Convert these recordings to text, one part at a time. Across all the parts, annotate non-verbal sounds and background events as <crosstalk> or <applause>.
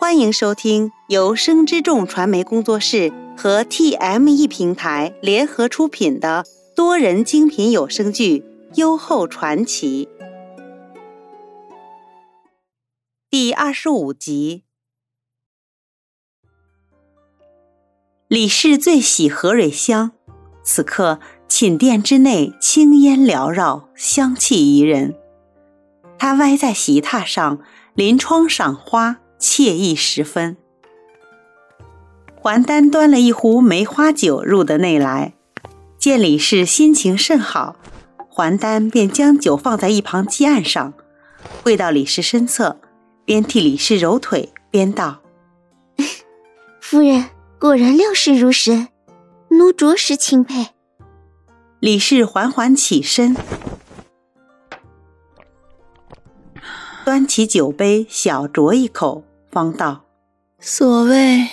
欢迎收听由生之众传媒工作室和 TME 平台联合出品的多人精品有声剧《优厚传奇》第二十五集。李氏最喜何蕊香，此刻寝殿之内青烟缭绕，香气宜人。他歪在席榻上，临窗赏花。惬意十分。还丹端了一壶梅花酒入得内来，见李氏心情甚好，还丹便将酒放在一旁几案上，跪到李氏身侧，边替李氏揉腿，边道：“夫人果然料事如神，奴着实钦佩。”李氏缓缓起身，端起酒杯，小酌一口。方道：“所谓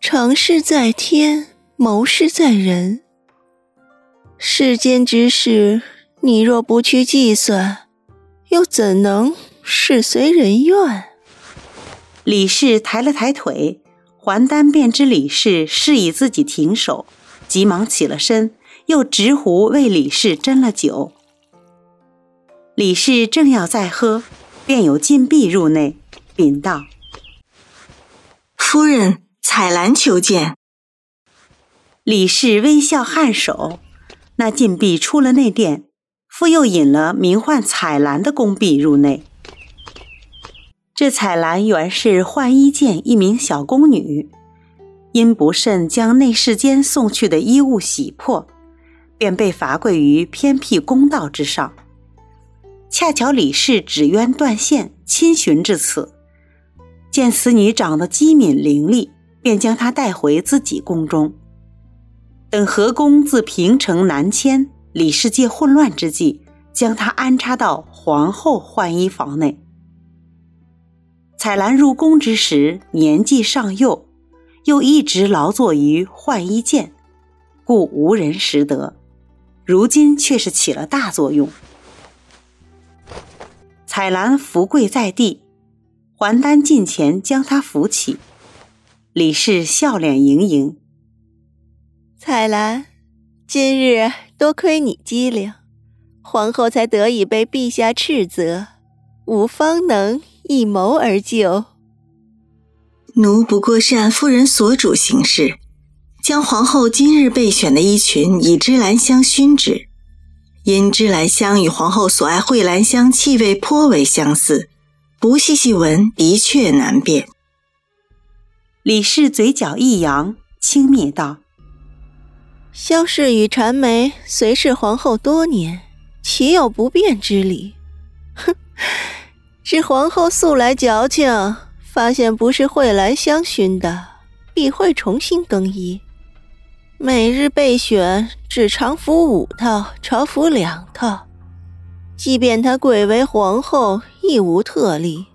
成事在天，谋事在人。世间之事，你若不去计算，又怎能事随人愿？”李氏抬了抬腿，还丹便知李氏示意自己停手，急忙起了身，又执壶为李氏斟了酒。李氏正要再喝，便有禁闭入内，禀道。夫人，彩兰求见。李氏微笑颔首，那禁闭出了内殿，复又引了名唤彩兰的宫婢入内。这彩兰原是浣衣监一名小宫女，因不慎将内侍监送去的衣物洗破，便被罚跪于偏僻宫道之上。恰巧李氏纸鸢断线，亲寻至此。见此女长得机敏伶俐，便将她带回自己宫中。等何公自平城南迁，李世界混乱之际，将她安插到皇后换衣房内。彩兰入宫之时年纪尚幼，又一直劳作于换衣间，故无人识得。如今却是起了大作用。彩兰伏跪在地。还丹近前将他扶起，李氏笑脸盈盈。彩兰，今日多亏你机灵，皇后才得以被陛下斥责，吾方能一谋而就。奴不过是按夫人所嘱行事，将皇后今日备选的衣裙以芝兰香熏制，因芝兰香与皇后所爱蕙兰香气味颇为相似。不细细闻，的确难辨。李氏嘴角一扬，轻蔑道：“萧氏与缠眉随侍皇后多年，岂有不便之理？哼！<laughs> 是皇后素来矫情，发现不是蕙兰香熏的，必会重新更衣。每日备选只常服五套，朝服两套。”即便她贵为皇后，亦无特例。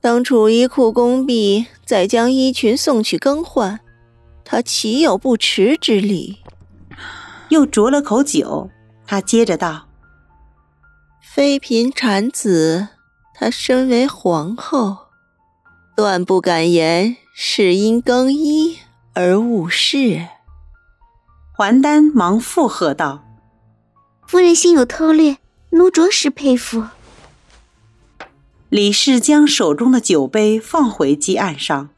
当储衣库工婢再将衣裙送去更换，他岂有不迟之理？又酌了口酒，他接着道：“妃嫔产子，她身为皇后，断不敢言是因更衣而误事。”还丹忙附和道：“夫人心有韬略。”奴着实佩服。李氏将手中的酒杯放回几案上，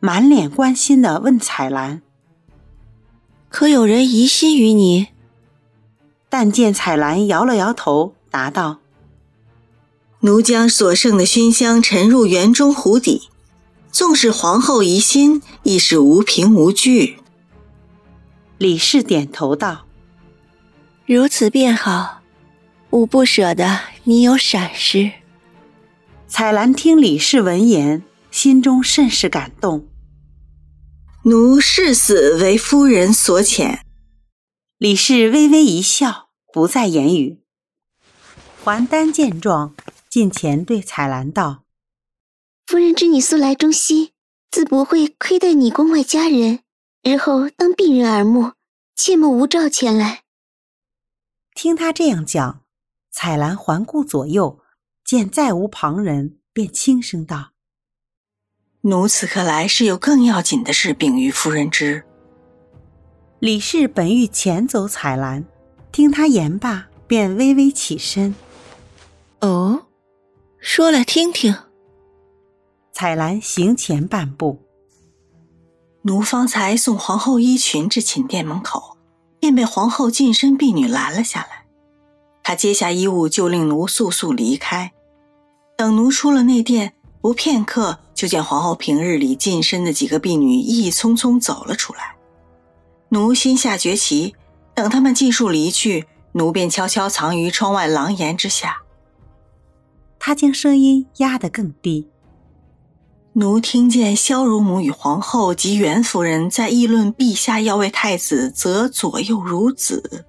满脸关心的问彩兰：“可有人疑心于你？”但见彩兰摇了摇头，答道：“奴将所剩的熏香沉入园中湖底，纵使皇后疑心，亦是无凭无据。”李氏点头道：“如此便好。”吾不舍得你有闪失。彩兰听李氏闻言，心中甚是感动。奴誓死为夫人所遣。李氏微微一笑，不再言语。还丹见状，近前对彩兰道：“夫人知你素来忠心，自不会亏待你宫外佳人。日后当避人耳目，切莫无照前来。”听他这样讲。彩兰环顾左右，见再无旁人，便轻声道：“奴此刻来是有更要紧的事禀于夫人知。李氏本欲遣走彩兰，听他言罢，便微微起身。哦，说来听听。彩兰行前半步，奴方才送皇后衣裙至寝殿门口，便被皇后近身婢女拦了下来。她接下衣物，就令奴速速离开。等奴出了内殿，不片刻，就见皇后平日里近身的几个婢女一匆匆走了出来。奴心下决棋，等他们尽数离去，奴便悄悄藏于窗外廊檐之下。他将声音压得更低。奴听见萧如母与皇后及袁夫人在议论陛下要为太子择左右孺子，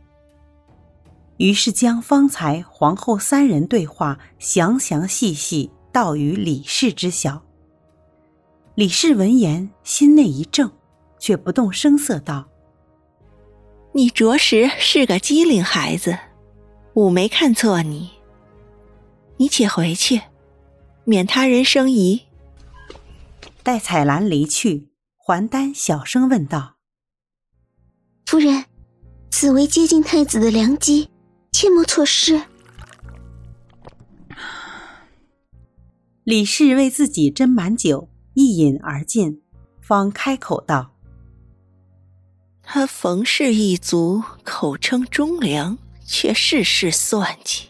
于是将方才皇后三人对话详详细细道于李氏知晓。李氏闻言，心内一怔，却不动声色道：“你着实是个机灵孩子，吾没看错你。”你且回去，免他人生疑。待彩兰离去，还丹小声问道：“夫人，此为接近太子的良机，切莫错失。”李氏为自己斟满酒，一饮而尽，方开口道：“他冯氏一族口称忠良，却事事算计。”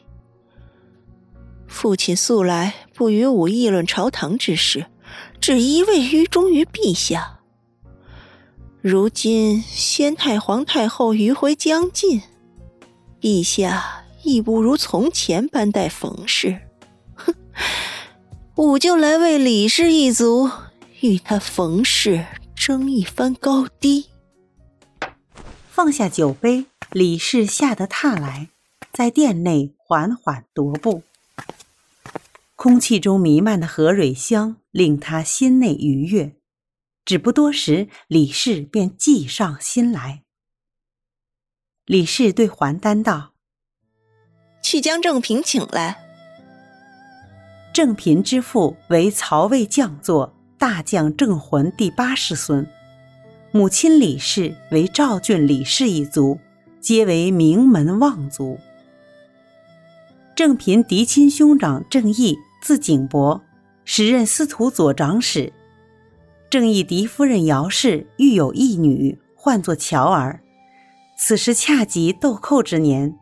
父亲素来不与吾议论朝堂之事，只一味于忠于陛下。如今先太皇太后余晖将近，陛下亦不如从前般待冯氏。哼，我就来为李氏一族与他冯氏争一番高低。放下酒杯，李氏下得榻来，在殿内缓缓踱步。空气中弥漫的荷蕊香令他心内愉悦，只不多时，李氏便计上心来。李氏对桓丹道：“去将正嫔请来。”正嫔之父为曹魏将作大将郑浑第八世孙，母亲李氏为赵郡李氏一族，皆为名门望族。正嫔嫡亲兄长郑义。字景伯，时任司徒左长史。郑义嫡夫人姚氏育有一女，唤作乔儿。此时恰及豆蔻之年，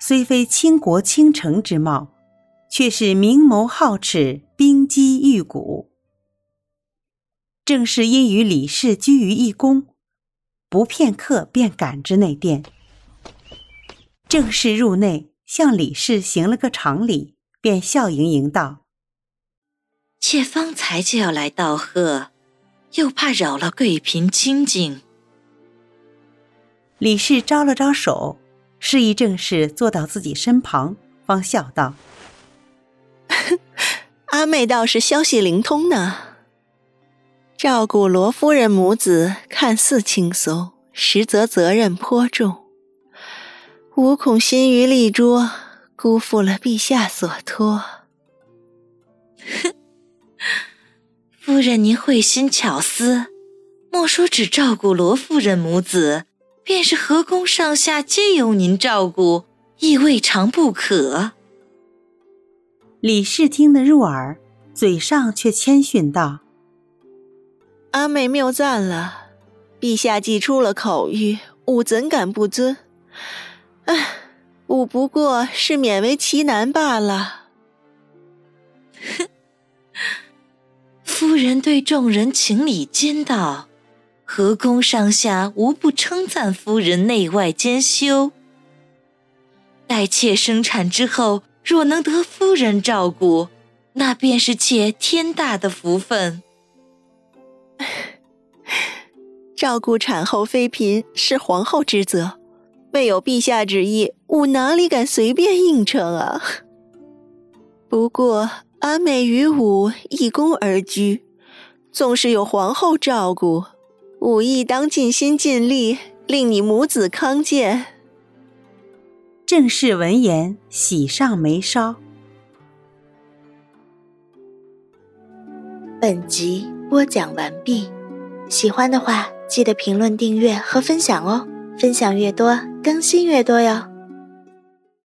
虽非倾国倾城之貌，却是明眸皓齿，冰肌玉骨。正是因与李氏居于一宫，不片刻便赶至内殿。正式入内，向李氏行了个长礼。便笑盈盈道：“妾方才就要来道贺，又怕扰了贵嫔清静。”李氏招了招手，示意正氏坐到自己身旁，方笑道：“ <laughs> 阿妹倒是消息灵通呢。照顾罗夫人母子看似轻松，实则责任颇重。吾恐心于立拙。”辜负了陛下所托。哼，夫人您慧心巧思，莫说只照顾罗夫人母子，便是河宫上下皆由您照顾，亦未尝不可。李氏听得入耳，嘴上却谦逊道：“阿妹谬赞了，陛下既出了口谕，吾怎敢不遵？唉。”吾不过是勉为其难罢了。哼，<laughs> 夫人对众人情理兼道，河宫上下无不称赞夫人内外兼修。待妾生产之后，若能得夫人照顾，那便是妾天大的福分。<laughs> 照顾产后妃嫔是皇后之责。未有陛下旨意，吾哪里敢随便应承啊？<laughs> 不过阿美与吾一宫而居，纵是有皇后照顾，吾亦当尽心尽力，令你母子康健。正是闻言，喜上眉梢。本集播讲完毕。喜欢的话，记得评论、订阅和分享哦！分享越多，更新越多哟。